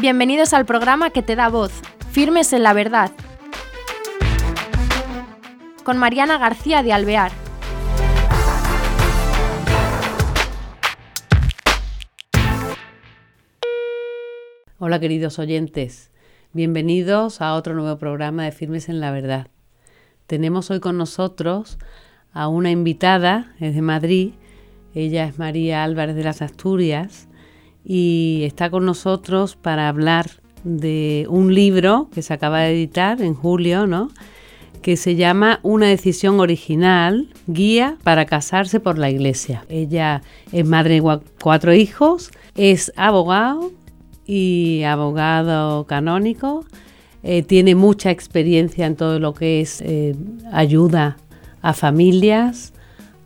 Bienvenidos al programa que te da voz, Firmes en la Verdad, con Mariana García de Alvear. Hola queridos oyentes, bienvenidos a otro nuevo programa de Firmes en la Verdad. Tenemos hoy con nosotros a una invitada, es de Madrid, ella es María Álvarez de las Asturias y está con nosotros para hablar de un libro que se acaba de editar en julio, ¿no? que se llama Una decisión original, guía para casarse por la iglesia. Ella es madre de cuatro hijos, es abogado y abogado canónico, eh, tiene mucha experiencia en todo lo que es eh, ayuda a familias,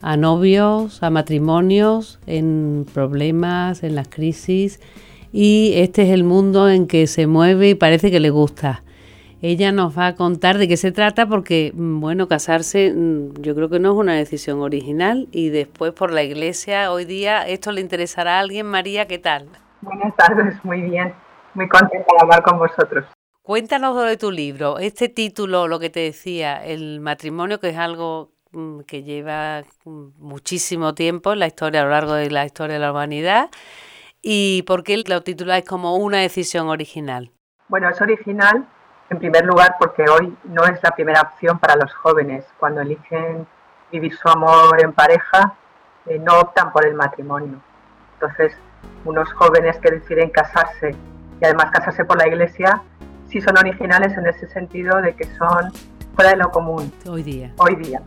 a novios, a matrimonios, en problemas, en las crisis. Y este es el mundo en que se mueve y parece que le gusta. Ella nos va a contar de qué se trata porque, mm, bueno, casarse mm, yo creo que no es una decisión original y después por la iglesia hoy día esto le interesará a alguien. María, ¿qué tal? Buenas tardes, muy bien. Muy contenta de hablar con vosotros. Cuéntanos de tu libro. Este título, lo que te decía, el matrimonio, que es algo que lleva mm, muchísimo tiempo en la historia, a lo largo de la historia de la humanidad. ¿Y por qué lo tituláis como una decisión original? Bueno, es original en primer lugar porque hoy no es la primera opción para los jóvenes. Cuando eligen vivir su amor en pareja, eh, no optan por el matrimonio. Entonces, unos jóvenes que deciden casarse y además casarse por la iglesia, sí son originales en ese sentido de que son fuera de lo común. Hoy día. Hoy día.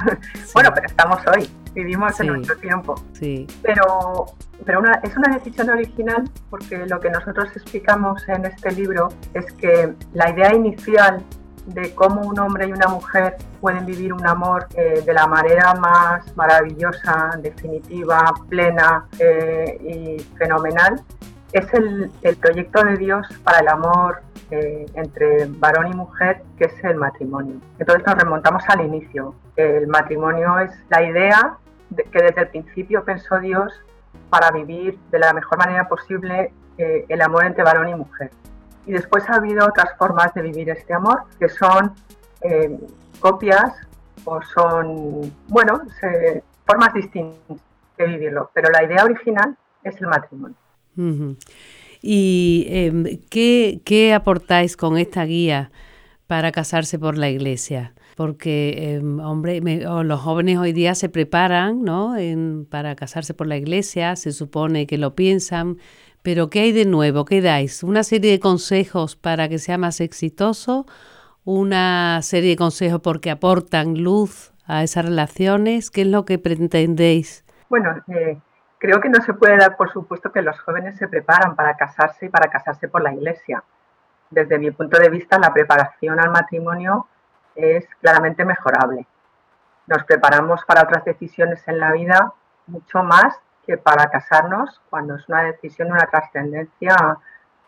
bueno, pero estamos hoy, vivimos en nuestro tiempo. Sí. Pero, pero una, es una decisión original porque lo que nosotros explicamos en este libro es que la idea inicial de cómo un hombre y una mujer pueden vivir un amor eh, de la manera más maravillosa, definitiva, plena eh, y fenomenal, es el, proyecto de Dios para el amor eh, entre varón y mujer, que es el matrimonio. Entonces nos remontamos al inicio. El matrimonio es la idea que desde el principio pensó Dios para vivir de la mejor manera posible eh, el amor entre varón y mujer. Y después ha habido otras formas de vivir este amor, que son eh, copias o son, bueno, formas distintas de vivirlo. Pero la idea original es el matrimonio. ¿Y em, ¿qué, aportáis con esta guía para casarse por la iglesia? Porque, em, hombre, los jóvenes hoy día se preparan ¿no? para casarse por la iglesia, se supone que lo piensan, pero ¿qué hay de nuevo? ¿Qué dais? ¿Una serie de consejos para que sea más exitoso? ¿Una serie de consejos porque aportan luz a esas relaciones? ¿Qué es lo que pretendéis? Bueno, eh, Creo que no se puede dar por supuesto que los jóvenes se preparan para casarse y para casarse por la iglesia. Desde mi punto de vista, la preparación al matrimonio es claramente mejorable. Nos preparamos para otras decisiones en la vida mucho más que para casarnos cuando es una decisión de una trascendencia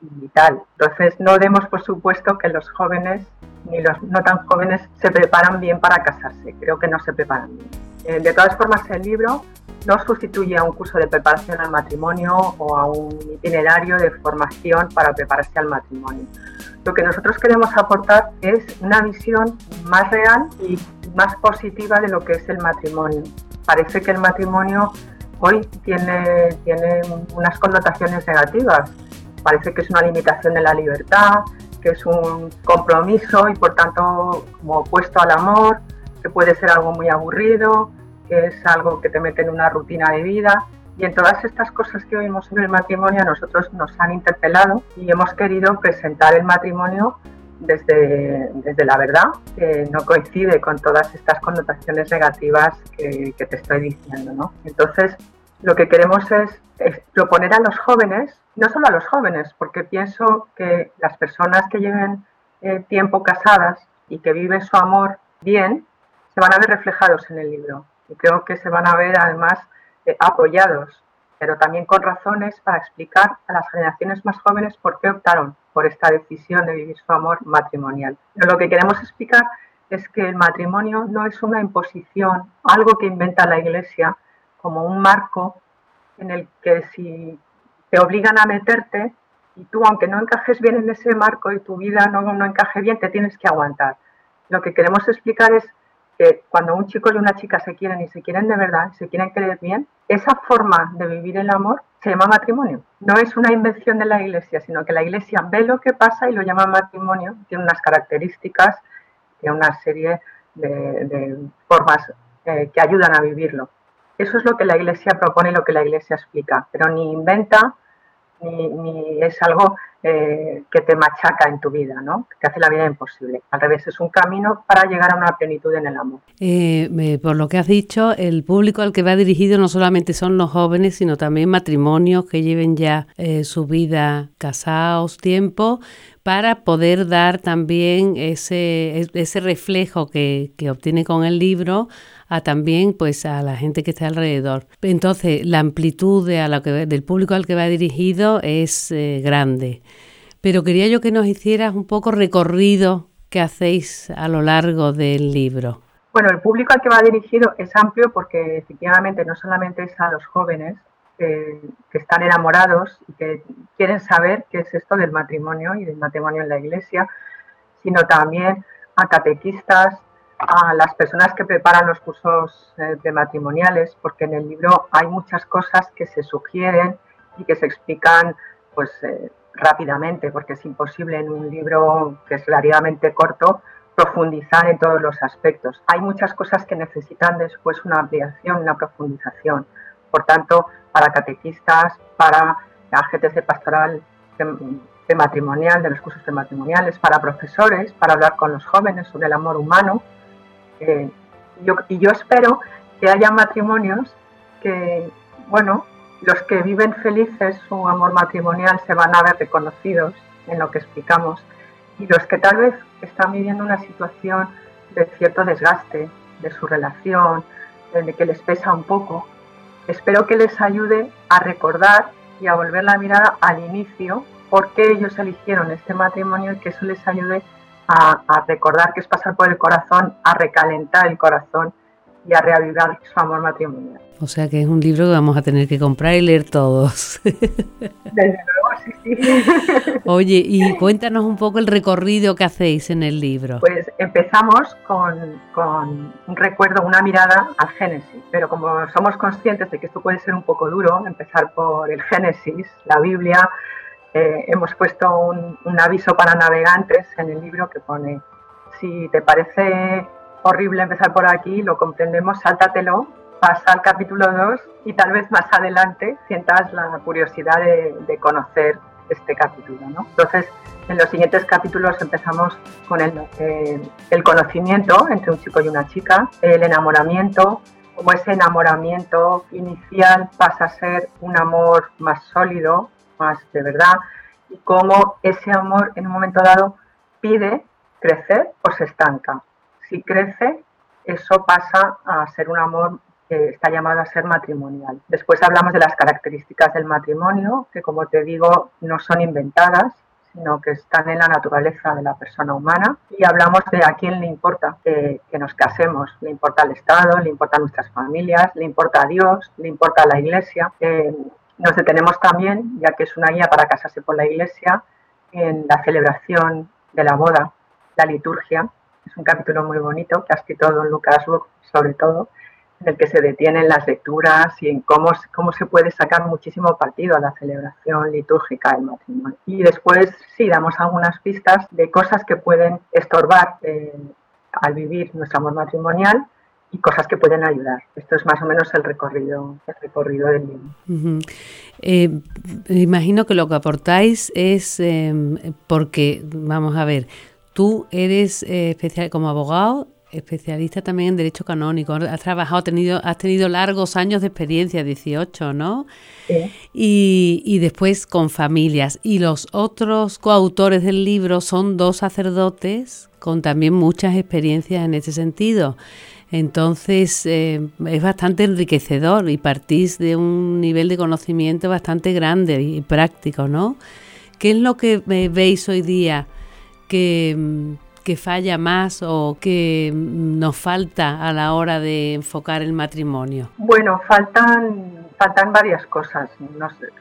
vital. Entonces, no demos por supuesto que los jóvenes ni los no tan jóvenes se preparan bien para casarse. Creo que no se preparan bien. Eh, de todas formas, el libro no sustituye a un curso de preparación al matrimonio o a un itinerario de formación para prepararse al matrimonio. Lo que nosotros queremos aportar es una visión más real y más positiva de lo que es el matrimonio. Parece que el matrimonio hoy tiene, tiene unas connotaciones negativas. Parece que es una limitación de la libertad, que es un compromiso y por tanto como opuesto al amor, que puede ser algo muy aburrido, que es algo que te mete en una rutina de vida. Y en todas estas cosas que oímos sobre el matrimonio, a nosotros nos han interpelado y hemos querido presentar el matrimonio desde, desde la verdad, que no coincide con todas estas connotaciones negativas que, te estoy diciendo. ¿no? Entonces, lo que queremos es, proponer a los jóvenes, no solo a los jóvenes, porque pienso que las personas que lleven eh, tiempo casadas y que viven su amor bien, se van a ver reflejados en el libro y creo que se van a ver además eh, apoyados, pero también con razones para explicar a las generaciones más jóvenes por qué optaron por esta decisión de vivir su amor matrimonial. Lo que queremos explicar es que el matrimonio no es una imposición, algo que inventa la Iglesia como un marco en el que si te obligan a meterte, Y tú, aunque no encajes bien en ese marco y tu vida no, no encaje bien, te tienes que aguantar. Lo que queremos explicar es que cuando un chico y una chica se quieren y se quieren de verdad, se quieren querer bien, esa forma de vivir el amor se llama matrimonio. No es una invención de la iglesia, sino que la iglesia ve lo que pasa y lo llama matrimonio. Tiene unas características, tiene una serie de, formas eh, que ayudan a vivirlo. Eso es lo que la iglesia propone y lo que la iglesia explica, pero ni inventa ni, es algo eh, que te machaca en tu vida, ¿no? que hace la vida imposible. Al revés, es un camino para llegar a una plenitud en el amor. Eh, por lo que has dicho, el público al que va dirigido no solamente son los jóvenes, sino también matrimonios que lleven ya eh, su vida casados tiempo, para poder dar también ese, ese reflejo que, que obtiene con el libro a también pues a la gente que está alrededor. Entonces, la amplitud de a lo que, del público al que va dirigido es eh, grande. Pero quería yo que nos hicieras un poco recorrido que hacéis a lo largo del libro. Bueno, el público al que va dirigido es amplio porque efectivamente no solamente es a los jóvenes que están enamorados y que quieren saber qué es esto del matrimonio y del matrimonio en la iglesia, sino también a catequistas, a las personas que preparan los cursos eh, de matrimoniales, porque en el libro hay muchas cosas que se sugieren y que se explican pues eh, rápidamente, porque es imposible en un libro que es relativamente corto profundizar en todos los aspectos. Hay muchas cosas que necesitan después una ampliación, una profundización. Por tanto, para catequistas, para agentes de pastoral de matrimonial, de los cursos de matrimoniales, para profesores, para hablar con los jóvenes sobre el amor humano, yo, y yo espero que haya matrimonios que, bueno, los que viven felices su amor matrimonial se van a ver reconocidos en lo que explicamos y los que tal vez están viviendo una situación de cierto desgaste de su relación, de que les pesa un poco, espero que les ayude a recordar y a volver la mirada al inicio, por qué ellos eligieron este matrimonio y que eso les ayude a, recordar que es pasar por el corazón, a recalentar el corazón y a reavivar su amor matrimonial. O sea que es un libro que vamos a tener que comprar y leer todos. Desde luego, sí, sí. Oye, y cuéntanos un poco el recorrido que hacéis en el libro. Pues empezamos con, con un recuerdo, una mirada al Génesis, pero como somos conscientes de que esto puede ser un poco duro, empezar por el Génesis, la Biblia, eh, hemos puesto un, aviso para navegantes en el libro que pone, si te parece horrible empezar por aquí, lo comprendemos, sáltatelo, pasa al capítulo 2 y tal vez más adelante sientas la curiosidad de, conocer este capítulo. Entonces, en los siguientes capítulos empezamos con el, eh, conocimiento entre un chico y una chica, el enamoramiento, como ese enamoramiento inicial pasa a ser un amor más sólido, más de verdad y cómo ese amor en un momento dado pide crecer o se estanca. Si crece, eso pasa a ser un amor que está llamado a ser matrimonial. Después hablamos de las características del matrimonio, que como te digo, no son inventadas, sino que están en la naturaleza de la persona humana. Y hablamos de a quién le importa que, nos casemos. Le importa al Estado, le importa a nuestras familias, le importa a Dios, le importa a la Iglesia. Eh, nos detenemos también, ya que es una guía para casarse por la iglesia, en la celebración de la boda, la liturgia. Es un capítulo muy bonito que ha escrito don Lucas sobre todo, en el que se detienen las lecturas y en cómo, cómo se puede sacar muchísimo partido a la celebración litúrgica del matrimonio. Y después sí damos algunas pistas de cosas que pueden estorbar eh, al vivir nuestro amor matrimonial y cosas que pueden ayudar. Esto es más o menos el recorrido, el recorrido del libro. Eh, imagino que lo que aportáis es em, porque, vamos a ver, tú eres eh, especial como abogado, especialista también en derecho canónico. Has trabajado, tenido, has tenido largos años de experiencia, 18, ¿no? Sí. Y, y después con familias. Y los otros coautores del libro son dos sacerdotes con también muchas experiencias en ese sentido. Entonces eh, es bastante enriquecedor y partís de un nivel de conocimiento bastante grande y práctico, ¿no? ¿Qué es lo que veis hoy día que, falla más o que nos falta a la hora de enfocar el matrimonio? Bueno, faltan, faltan varias cosas.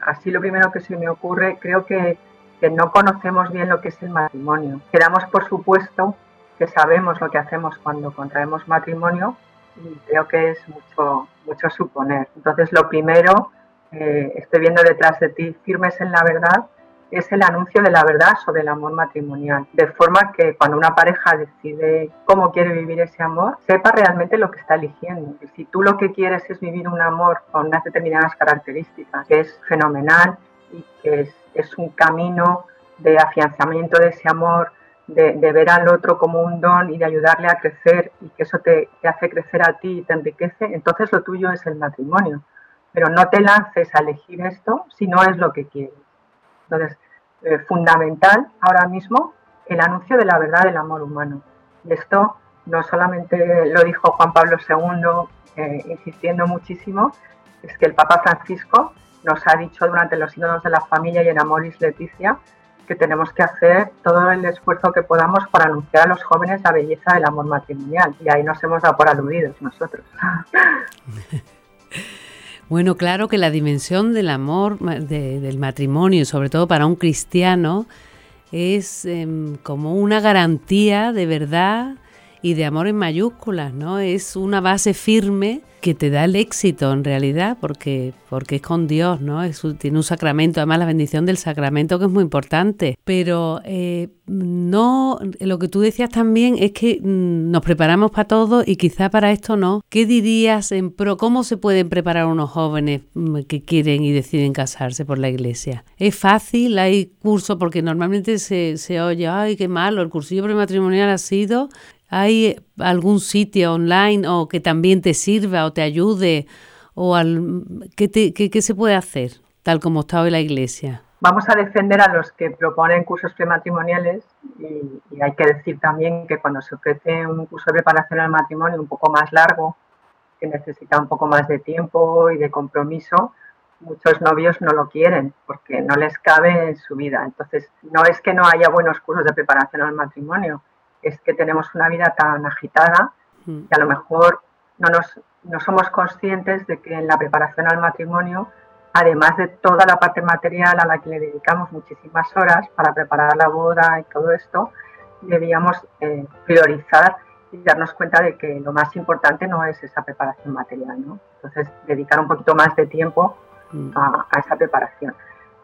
así lo primero que se me ocurre, creo que que no conocemos bien lo que es el matrimonio. Quedamos por supuesto que sabemos lo que hacemos cuando contraemos matrimonio y creo que es mucho, mucho suponer. Entonces, lo primero, eh, estoy viendo detrás de ti, firmes en la verdad, es el anuncio de la verdad sobre el amor matrimonial, de forma que cuando una pareja decide cómo quiere vivir ese amor, sepa realmente lo que está eligiendo. Si tú lo que quieres es vivir un amor con unas determinadas características, que es fenomenal y que es, es un camino de afianzamiento de ese amor, de, ver al otro como un don y de ayudarle a crecer y que eso te, te, hace crecer a ti y te enriquece, entonces lo tuyo es el matrimonio. Pero no te lances a elegir esto si no es lo que quieres. Entonces, eh, fundamental ahora mismo el anuncio de la verdad del amor humano. Y esto no solamente lo dijo Juan Pablo II, eh, insistiendo muchísimo, es que el Papa Francisco nos ha dicho durante los sínodos de la familia y en Amoris Leticia que tenemos que hacer todo el esfuerzo que podamos para anunciar a los jóvenes la belleza del amor matrimonial. Y ahí nos hemos dado por aludidos nosotros. Bueno, claro que la dimensión del amor, del matrimonio, sobre todo para un cristiano, es em, como una garantía de verdad y de amor en mayúsculas, ¿no? Es una base firme que te da el éxito en realidad, porque, porque es con Dios, ¿no? Es, tiene un sacramento, además la bendición del sacramento que es muy importante. Pero eh, no, lo que tú decías también es que mm, nos preparamos para todo y quizá para esto no. ¿Qué dirías en pro? ¿Cómo se pueden preparar unos jóvenes mm, que quieren y deciden casarse por la iglesia? ¿Es fácil? ¿Hay curso? Porque normalmente se, se oye, ay, qué malo, el cursillo prematrimonial ha sido ¿Hay algún sitio online o que también te sirva o te ayude? o al, ¿qué, se puede hacer tal como está hoy la Iglesia? Vamos a defender a los que proponen cursos prematrimoniales y hay que decir también que cuando se ofrece un curso de preparación al matrimonio un poco más largo, que necesita un poco más de tiempo y de compromiso, muchos novios no lo quieren porque no les cabe en su vida. Entonces, no es que no haya buenos cursos de preparación al matrimonio, es que tenemos una vida tan agitada mm. que a lo mejor no, nos, no somos conscientes de que en la preparación al matrimonio, además de toda la parte material a la que le dedicamos muchísimas horas para preparar la boda y todo esto, debíamos eh, priorizar y darnos cuenta de que lo más importante no es esa preparación material. ¿no? Entonces, dedicar un poquito más de tiempo mm. a, a esa preparación.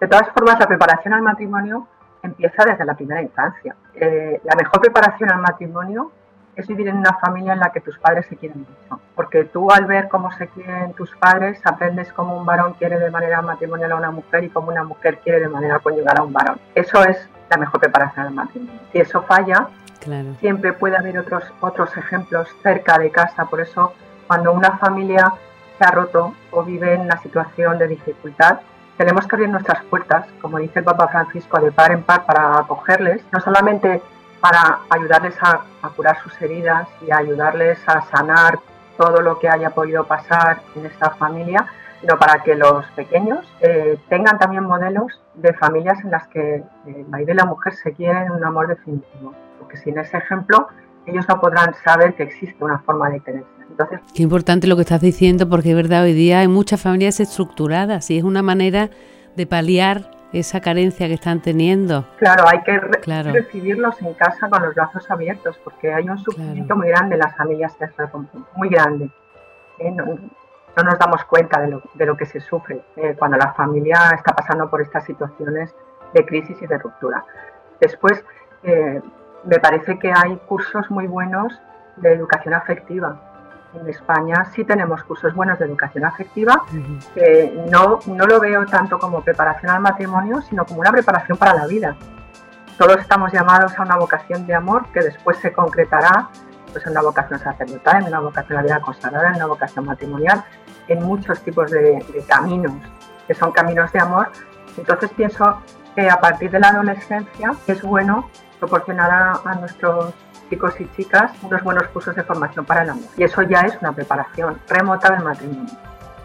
De todas formas, la preparación al matrimonio empieza desde la primera infancia. Eh, la mejor preparación al matrimonio es vivir en una familia en la que tus padres se quieren mucho. Porque tú al ver cómo se quieren tus padres, aprendes cómo un varón quiere de manera matrimonial a una mujer y cómo una mujer quiere de manera conyugal a un varón. Eso es la mejor preparación al matrimonio. Si eso falla, siempre puede haber otros, otros ejemplos cerca de casa. Por eso, cuando una familia se ha roto o vive en una situación de dificultad, tenemos que abrir nuestras puertas, como dice el Papa Francisco, de par en par para acogerles, no solamente para ayudarles a, curar sus heridas y ayudarles a sanar todo lo que haya podido pasar en esta familia, sino para que los pequeños eh, tengan también modelos de familias en las que el marido y la mujer se quieren en un amor definitivo. Porque sin ese ejemplo, ellos no podrán saber que existe una forma de quererse. Qué importante lo que estás diciendo, porque es verdad, hoy día hay muchas familias estructuradas y es una manera de paliar esa carencia que están teniendo. Claro, hay que recibirlos en casa con los brazos abiertos, porque hay un sufrimiento muy grande en las familias rompen, muy grande. ¿eh? No, nos damos cuenta de lo, de lo que se sufre eh, cuando la familia está pasando por estas situaciones de crisis y de ruptura. Después, eh, me parece que hay cursos muy buenos de educación afectiva en España sí tenemos cursos buenos de educación afectiva, que no, no lo veo tanto como preparación al matrimonio, sino como una preparación para la vida. Todos estamos llamados a una vocación de amor que después se concretará pues, en una vocación sacerdotal, en una vocación a la vida consagrada, en una vocación matrimonial, en muchos tipos de, caminos, que son caminos de amor. Entonces pienso a partir de la adolescencia es bueno proporcionar a nuestros chicos y chicas unos buenos cursos de formación para el amor. Y eso ya es una preparación remota del matrimonio.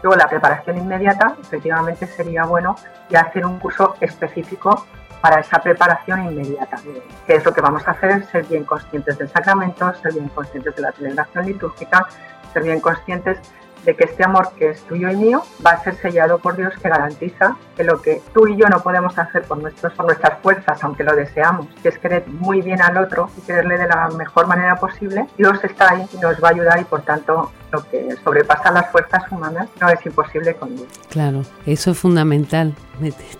Luego la preparación inmediata, efectivamente sería bueno ya hacer un curso específico para esa preparación inmediata. Que es lo que vamos a hacer, ser bien conscientes del sacramento, ser bien conscientes de la celebración litúrgica, ser bien conscientes de que este amor que es tuyo y mío va a ser sellado por Dios que garantiza que lo que tú y yo no podemos hacer por, nuestros, por nuestras fuerzas, aunque lo deseamos, que es querer muy bien al otro y quererle de la mejor manera posible, Dios está ahí y nos va a ayudar y por tanto lo que sobrepasa las fuerzas humanas no es imposible con Dios. Claro, eso es fundamental,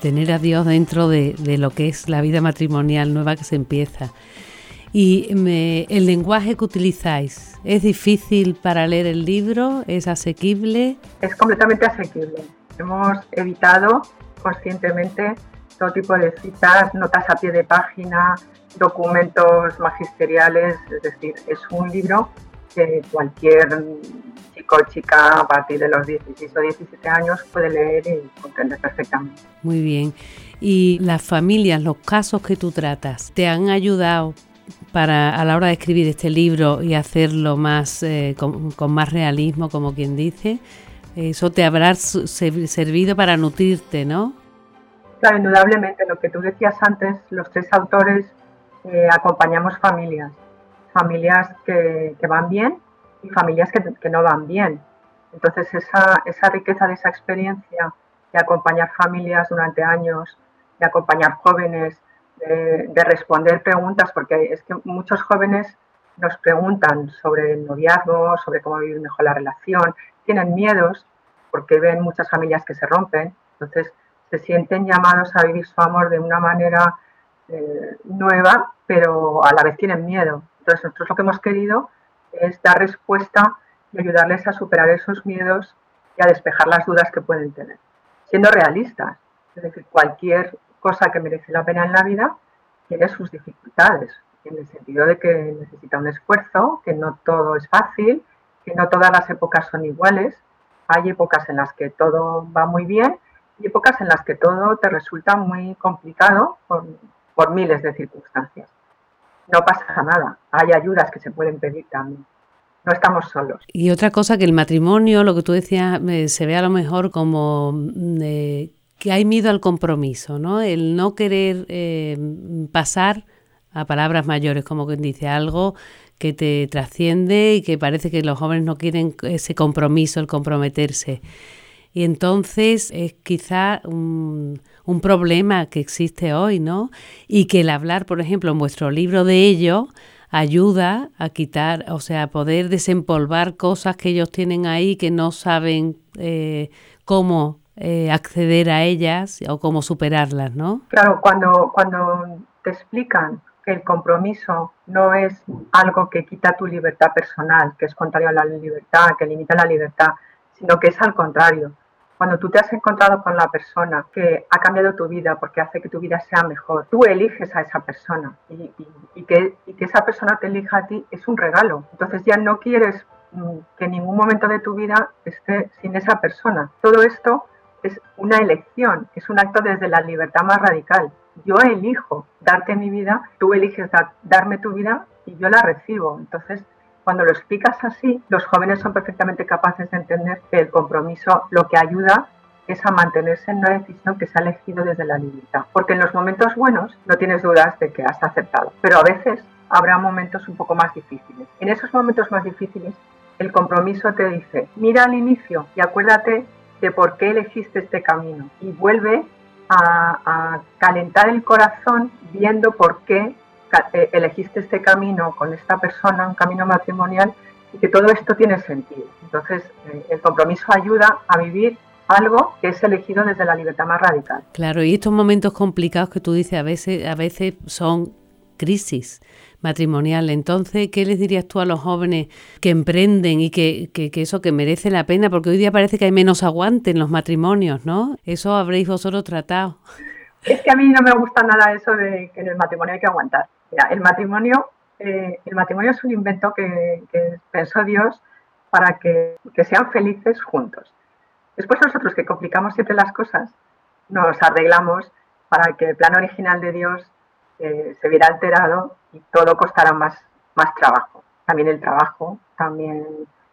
tener a Dios dentro de, de lo que es la vida matrimonial nueva que se empieza. Y el lenguaje que utilizáis, ¿es difícil para leer el libro? ¿Es asequible? Es completamente asequible. Hemos evitado conscientemente todo tipo de citas, notas a pie de página, documentos magisteriales, es decir, es un libro que cualquier chico o chica a partir de los 16 o 17 años puede leer y comprender perfectamente. Muy bien. ¿Y las familias, los casos que tú tratas, te han ayudado para a la hora de escribir este libro y hacerlo más eh, con, más realismo, como quien dice, eso te habrá servido para nutrirte, ¿no? Claro, indudablemente. Lo que tú decías antes, los tres autores eh, acompañamos familias, familias que, van bien y familias que, que, no van bien. Entonces, esa, esa riqueza de esa experiencia de acompañar familias durante años, de acompañar jóvenes, de, responder preguntas, porque es que muchos jóvenes nos preguntan sobre el noviazgo, sobre cómo vivir mejor la relación, tienen miedos porque ven muchas familias que se rompen, entonces se sienten llamados a vivir su amor de una manera eh, nueva, pero a la vez tienen miedo. Entonces nosotros lo que hemos querido es dar respuesta y ayudarles a superar esos miedos y a despejar las dudas que pueden tener, siendo realistas. Es decir, cualquier cosa que merece la pena en la vida tiene sus dificultades, en el sentido de que necesita un esfuerzo, que no todo es fácil, que no todas las épocas son iguales. Hay épocas en las que todo va muy bien y épocas en las que todo te resulta muy complicado por, por miles de circunstancias. No pasa nada, hay ayudas que se pueden pedir también no estamos solos. Y otra cosa que el matrimonio, lo que tú decías, eh, se ve a lo mejor como mm, que hay miedo al compromiso, ¿no? El no querer eh, pasar a palabras mayores, como quien dice, algo que te trasciende y que parece que los jóvenes no quieren ese compromiso, el comprometerse. Y entonces es quizá un, un, problema que existe hoy, ¿no? Y que el hablar, por ejemplo, en vuestro libro de ello, ayuda a quitar, o sea, a poder desempolvar cosas que ellos tienen ahí que no saben eh, cómo eh, acceder a ellas o cómo superarlas, ¿no? Claro, cuando, cuando te explican que el compromiso no es algo que quita tu libertad personal, que es contrario a la libertad, que limita la libertad, sino que es al contrario. Cuando tú te has encontrado con la persona que ha cambiado tu vida porque hace que tu vida sea mejor, tú eliges a esa persona y, y, que, y que esa persona te elija a ti es un regalo. Entonces ya no quieres mm, que en ningún momento de tu vida esté sin esa persona. Todo esto es una elección, es un acto desde la libertad más radical. Yo elijo darte mi vida, tú eliges darme tu vida y yo la recibo. Entonces, cuando lo explicas así, los jóvenes son perfectamente capaces de entender que el compromiso lo que ayuda es a mantenerse en una decisión que se ha elegido desde la libertad. Porque en los momentos buenos no tienes dudas de que has aceptado, pero a veces habrá momentos un poco más difíciles. En esos momentos más difíciles, el compromiso te dice, mira al inicio y acuérdate de por qué elegiste este camino y vuelve a, calentar el corazón viendo por qué eh, elegiste este camino con esta persona, un camino matrimonial, y que todo esto tiene sentido. Entonces, eh, el compromiso ayuda a vivir algo que es elegido desde la libertad más radical. Claro, y estos momentos complicados que tú dices a veces, a veces son crisis matrimonial. Entonces, ¿qué les dirías tú a los jóvenes que emprenden y que, eso que merece la pena? Porque hoy día parece que hay menos aguante en los matrimonios, ¿no? Eso habréis vosotros tratado. Es que a mí no me gusta nada eso de que en el matrimonio hay que aguantar. el matrimonio, eh, el matrimonio es un invento que, pensó Dios para que, que sean felices juntos. Después nosotros que complicamos siempre las cosas, nos arreglamos para que el plan original de Dios eh, se viera alterado y todo costará más, más trabajo. También el trabajo, también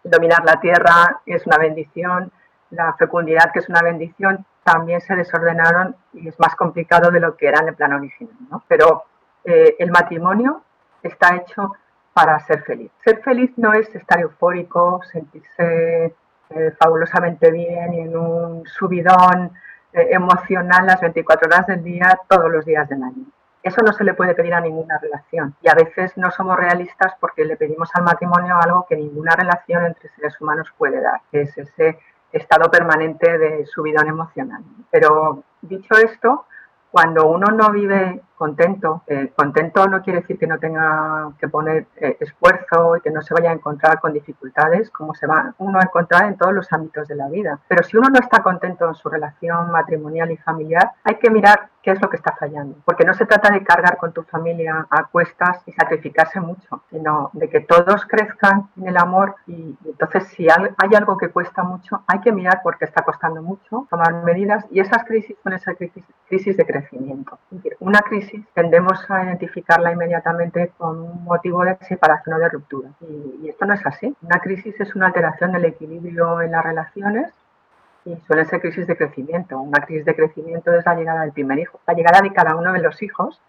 dominar la tierra es una bendición, la fecundidad que es una bendición, también se desordenaron y es más complicado de lo que era en el plan original. Pero eh, el matrimonio está hecho para ser feliz. Ser feliz no es estar eufórico, sentirse eh, fabulosamente bien y en un subidón emocional las 24 horas del día, todos los días del año. Eso no se le puede pedir a ninguna relación y a veces no somos realistas porque le pedimos al matrimonio algo que ninguna relación entre seres humanos puede dar, que es ese estado permanente de subidón emocional. Pero dicho esto, cuando uno no vive contento, eh, contento no quiere decir que no tenga que poner eh, esfuerzo y que no se vaya a encontrar con dificultades, como se va uno a encontrar en todos los ámbitos de la vida. Pero si uno no está contento en su relación matrimonial y familiar, hay que mirar qué es lo que está fallando. Porque no se trata de cargar con tu familia a cuestas y sacrificarse mucho, sino de que todos crezcan en el amor y, entonces si hay algo que cuesta mucho, hay que mirar por qué está costando mucho, tomar medidas y esas crisis son esas crisis, crisis de crecimiento. Una crisis tendemos a identificarla inmediatamente con un motivo de separación o de ruptura. Y, esto no es así. Una crisis es una alteración del equilibrio en las relaciones y suele ser crisis de crecimiento. Una crisis de crecimiento es la llegada del primer hijo. La llegada de cada uno de los hijos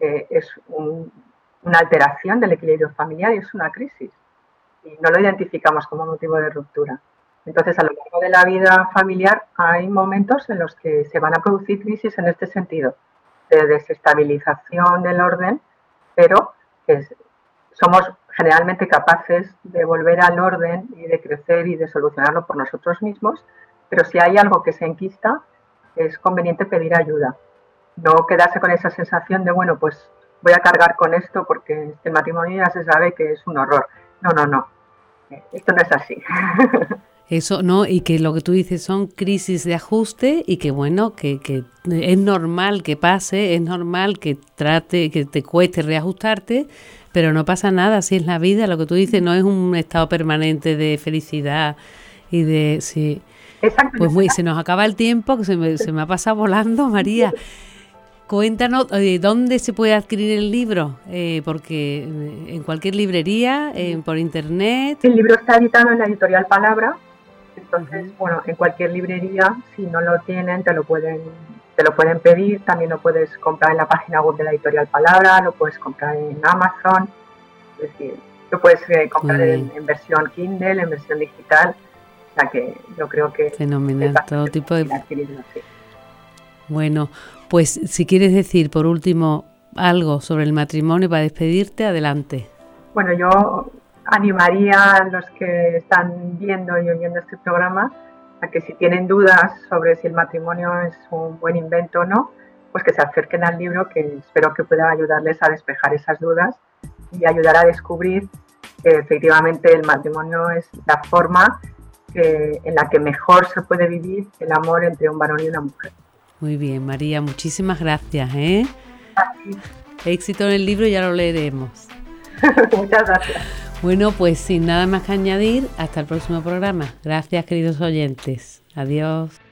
eh, es una alteración del equilibrio familiar y es una crisis. Y no lo identificamos como motivo de ruptura. Entonces, a lo largo de la vida familiar hay momentos en los que se van a producir crisis en este sentido de desestabilización del orden, pero que somos generalmente capaces de volver al orden y de crecer y de solucionarlo por nosotros mismos, pero si hay algo que se enquista, es conveniente pedir ayuda. No quedarse con esa sensación de, bueno, pues voy a cargar con esto porque el matrimonio ya se sabe que es un horror. No, no, no. Esto no es así. Eso, ¿no? Y que lo que tú dices son crisis de ajuste y que bueno, que, que es normal que pase, es normal que trate, que te cueste reajustarte, pero no pasa nada, así es la vida, lo que tú dices no es un estado permanente de felicidad y de, sí. Pues muy, se nos acaba el tiempo, que se me, se me ha pasado volando, María. Cuéntanos, eh, ¿dónde se puede adquirir el libro? Eh, porque eh, en cualquier librería, por internet. El libro está editado en la editorial Palabra, entonces, bueno, en cualquier librería, si no lo tienen, te lo pueden te lo pueden pedir, también lo puedes comprar en la página web de la editorial Palabra, lo puedes comprar en Amazon, es decir, lo puedes eh, comprar en, versión Kindle, en versión digital, o sea que yo creo que... Fenomenal, todo tipo de... Bueno, pues si quieres decir por último algo sobre el matrimonio para despedirte, adelante. Bueno, yo animaría a los que están viendo y oyendo este programa a que si tienen dudas sobre si el matrimonio es un buen invento o no, pues que se acerquen al libro que espero que pueda ayudarles a despejar esas dudas y ayudar a descubrir que efectivamente el matrimonio es la forma en la que mejor se puede vivir el amor entre un varón y una mujer. Muy bien, María, muchísimas gracias. ¿eh? Éxito en el libro, ya lo leeremos. Muchas gracias. Bueno, pues sin nada más que añadir, hasta el próximo programa. Gracias, queridos oyentes. Adiós.